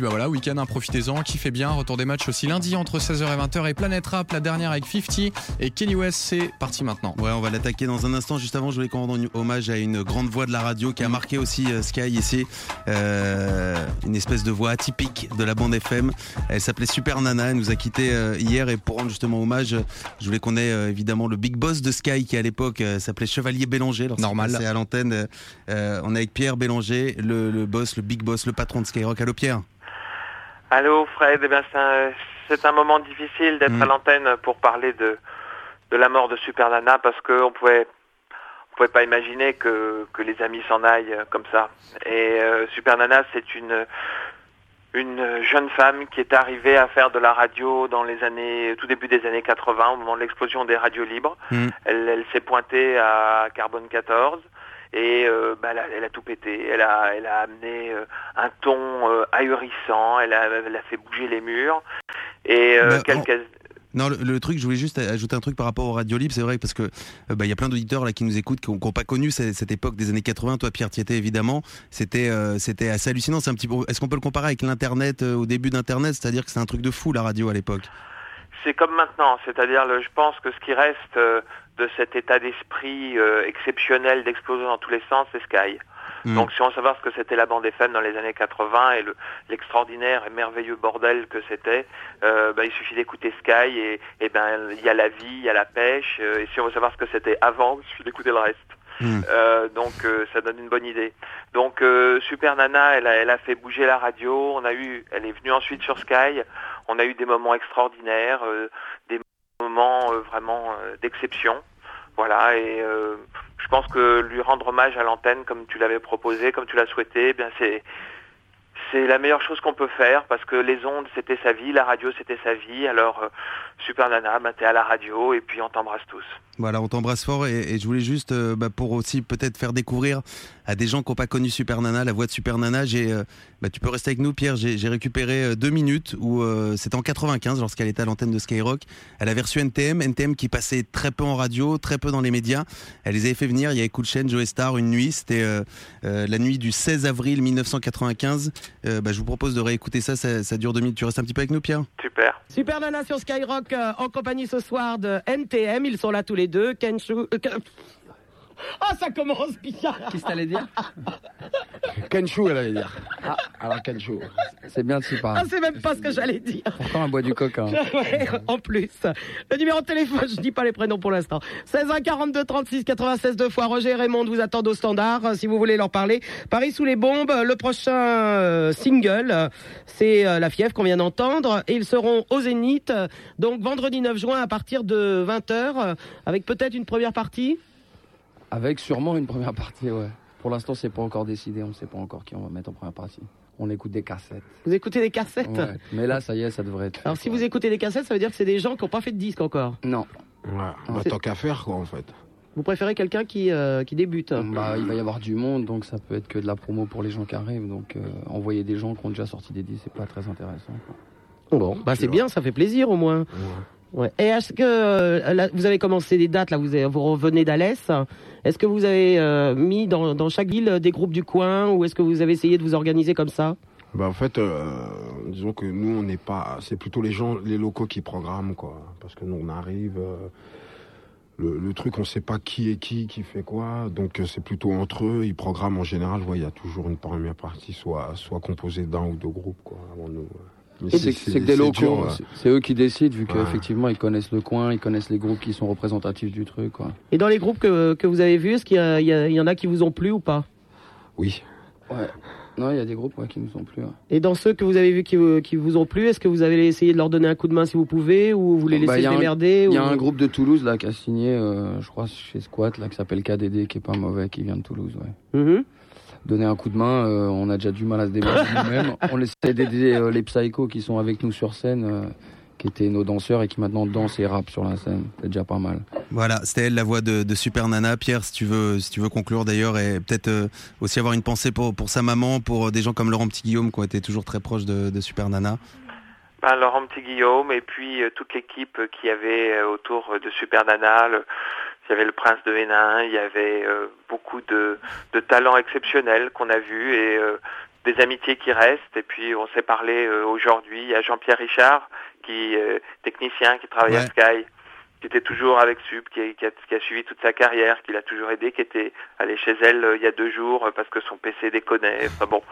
puis bah voilà, week-end, hein, profitez-en, kiffez bien. Retour des matchs aussi lundi entre 16h et 20h. Et Planet Rap, la dernière avec 50 et Kenny West, c'est parti maintenant. Ouais, on va l'attaquer dans un instant. Juste avant, je voulais qu'on rende hommage à une grande voix de la radio qui a marqué aussi euh, Sky ici. Euh, une espèce de voix atypique de la bande FM. Elle s'appelait Super Nana. Elle nous a quitté euh, hier. Et pour rendre justement hommage, je voulais qu'on ait évidemment le big boss de Sky qui à l'époque s'appelait Chevalier Bélanger. Normal. C'est à l'antenne. Euh, on est avec Pierre Bélanger, le, le boss, le big boss, le patron de Skyrock. Allô Pierre? Allô Fred, eh bien, c'est un, moment difficile d'être Mm. à l'antenne pour parler de, de la mort de Super Nana parce qu'on pouvait on pouvait pas imaginer que, que les amis s'en aillent comme ça. Et euh, Super Nana, c'est une une jeune femme qui est arrivée à faire de la radio dans les années tout début des années 80 au moment de l'explosion des radios libres. Mm. Elle, elle s'est pointée à Carbone 14 et euh, bah, elle, a, elle a tout pété. Elle a, elle a amené euh, un ton euh, ahurissant. Elle a, elle a fait bouger les murs. Et euh, Bah, quelques... Non, le, le truc, je voulais juste ajouter un truc par rapport au Radio Libre, c'est vrai parce que bah, il y a plein d'auditeurs là qui nous écoutent qui n'ont pas connu cette, cette époque des années 80. Toi, Pierre, étais évidemment. C'était c'était assez hallucinant. C'est un petit peu. Est-ce qu'on peut le comparer avec l'internet au début d'internet, c'est-à-dire que c'est un truc de fou la radio à l'époque. C'est comme maintenant, c'est-à-dire, je pense que ce qui reste de cet état d'esprit euh, exceptionnel d'explosion dans tous les sens, c'est Sky. Mm. Donc, si on veut savoir ce que c'était la bande FM dans les années 80 et le- l'extraordinaire et merveilleux bordel que c'était, euh, bah, il suffit d'écouter Sky et, et ben il y a la vie, il y a la pêche. euh, et si on veut savoir ce que c'était avant, il suffit d'écouter le reste. Mm. Euh, donc euh, ça donne une bonne idée. Donc euh, Super Nana, elle a, elle a fait bouger la radio. On a eu, elle est venue ensuite sur Sky. On a eu des moments extraordinaires, des moments vraiment d'exception. Voilà, et euh, je pense que lui rendre hommage à l'antenne, comme tu l'avais proposé, comme tu l'as souhaité, eh bien c'est c'est la meilleure chose qu'on peut faire parce que les ondes c'était sa vie, la radio c'était sa vie. Alors euh, Super Nana, t'es à la radio et puis on t'embrasse tous. Voilà, on t'embrasse fort et, je voulais juste, euh, bah, pour aussi peut-être faire découvrir à des gens qui n'ont pas connu Super Nana, la voix de Super Nana, j'ai, euh, bah, tu peux rester avec nous Pierre, j'ai récupéré deux minutes où c'était en 95 lorsqu'elle était à l'antenne de Skyrock. Elle avait reçu NTM, NTM qui passait très peu en radio, très peu dans les médias. Elle les avait fait venir, il y avait Cool Chain, Joe Star, une nuit, c'était la nuit du 16 avril 1995. Euh, bah, je vous propose de réécouter ça, ça, ça dure deux minutes. Tu restes un petit peu avec nous Pierre Super. Super Nana sur Skyrock euh, en compagnie ce soir de NTM. Ils sont là tous les deux. Kenshu. euh, Oh, ça commence bien. Qu'est-ce que t'allais dire Kenshu, elle allait dire. Ah, alors Kenshu. C'est bien de s'y Ah, parler. c'est même pas ce que j'allais dire. Pourtant, un bois du coq. hein. Ouais, en plus. Le numéro de téléphone, je dis pas les prénoms pour l'instant. 16 1 42 36 96 deux fois. Roger et Raymond vous attendent au standard si vous voulez leur parler. Paris sous les bombes, le prochain euh, single, c'est euh, La fièvre qu'on vient d'entendre. Et ils seront au Zénith, donc vendredi 9 juin à partir de 20h, avec peut-être une première partie. Avec sûrement une première partie, ouais. Pour l'instant, c'est pas encore décidé. On sait pas encore qui on va mettre en première partie. On écoute des cassettes. Vous écoutez des cassettes Ouais. Mais là, ça y est, ça devrait être. fait, Alors si quoi. vous écoutez des cassettes, ça veut dire que c'est des gens qui n'ont pas fait de disque encore. Non. Ouais, bah, tant qu'à faire, quoi, en fait. Vous préférez quelqu'un qui, euh, qui débute Bah, il va y avoir du monde, donc ça peut être que de la promo pour les gens qui arrivent. Donc, euh, envoyer des gens qui ont déjà sorti des disques, c'est pas très intéressant. quoi. Bon, bah c'est bien, ça fait plaisir au moins. Ouais. Et est-ce que euh, vous avez commencé des dates là, vous, revenez d'Alès. Est-ce que vous avez euh, mis dans, chaque ville des groupes du coin ou est-ce que vous avez essayé de vous organiser comme ça? Bah, en fait, euh, disons que nous, on n'est pas. C'est plutôt les gens, les locaux qui programment, quoi. Parce que nous, on arrive. euh, le, truc, on sait pas qui est qui, qui fait quoi. Donc, euh, c'est plutôt entre eux. Ils programment en général. Il y a toujours une première partie, soit, soit composée d'un ou deux groupes, quoi. C'est que des locaux, ouais. c'est- eux qui décident, vu Ouais. qu'effectivement, ils connaissent le coin, ils connaissent les groupes qui sont représentatifs du truc. Quoi. Et dans les groupes que, que vous avez vus, est-ce qu'il y, a- il y y en a qui vous ont plu ou pas? Oui. Ouais. Non, il y a des groupes ouais, qui nous ont plu. ouais. Et dans ceux que vous avez vus qui, vous- qui vous ont plu, est-ce que vous avez essayé de leur donner un coup de main si vous pouvez ou vous les laissez Bah, il y se a un- démerder Il y a ou- un groupe de Toulouse là qui a signé, euh, je crois, chez Squat, là, qui s'appelle KDD, qui est pas mauvais, qui vient de Toulouse. Ouais. Mhm. Donner un coup de main, euh, on a déjà du mal à se démerder nous-mêmes. On essaie d'aider euh, les psychos qui sont avec nous sur scène, euh, qui étaient nos danseurs et qui maintenant dansent et rappent sur la scène. C'est déjà pas mal. Voilà, c'était elle la voix de, de Super Nana. Pierre, si tu veux, si tu veux conclure d'ailleurs, et peut-être euh, aussi avoir une pensée pour, pour sa maman, pour des gens comme Laurent Petit-Guillaume qui ont été toujours très proches de, de Super Nana. Ben, Laurent Petit-Guillaume et puis euh, toute l'équipe qui avait autour de Super Nana. le- il y avait le prince de Hénin, il y avait euh, beaucoup de, de talents exceptionnels qu'on a vus et euh, des amitiés qui restent. Et puis on s'est parlé euh, aujourd'hui. Il y a Jean-Pierre Richard, qui technicien, qui travaille à. Sky, qui était toujours avec Sup, qui, a- qui a, qui a suivi toute sa carrière, qui l'a toujours aidé, qui était allé chez elle il y a deux jours parce que son PC déconnait. Enfin bon,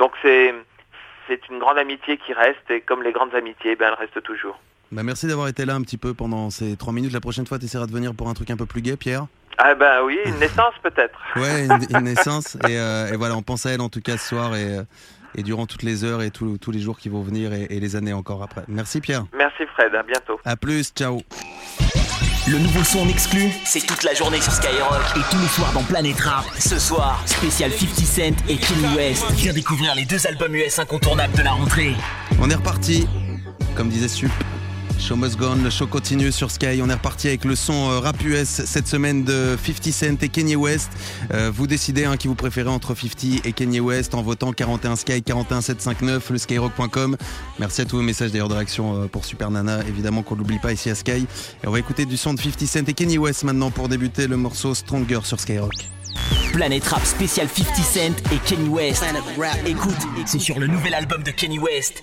donc c'est c'est une grande amitié qui reste et comme les grandes amitiés, ben elles restent toujours. Bah, merci d'avoir été là un petit peu pendant ces trois minutes. La prochaine fois, tu essaieras de venir pour un truc un peu plus gai, Pierre. Ah ben oui, une naissance peut-être. Ouais, une, une naissance. Et, euh, et voilà, on pense à elle en tout cas ce soir et, euh, et durant toutes les heures et tous tous les jours qui vont venir et, et les années encore après. Merci Pierre. Merci Fred, à bientôt. À plus, ciao. Le nouveau son en exclu, c'est toute la journée sur Skyrock et tous les soirs dans Planète Rap. Ce soir, spécial 50 Cent et Kanye West. Viens découvrir les deux albums US incontournables de la rentrée. On est reparti, comme disait Sup. Show must go on, le show continue sur Sky. On est reparti avec le son euh, rap US cette semaine de 50 Cent et Kanye West. Euh, vous décidez hein, qui vous préférez entre 50 et Kanye West en votant 41 Sky 41759 le skyrock.com. Merci à tous vos messages d'ailleurs de réaction euh, pour Super Nana, évidemment qu'on l'oublie pas ici à Sky. Et on va écouter du son de 50 Cent et Kanye West maintenant pour débuter le morceau Stronger sur Skyrock. Planète Rap spécial 50 Cent et Kanye West. Écoute, c'est sur le nouvel album de Kanye West.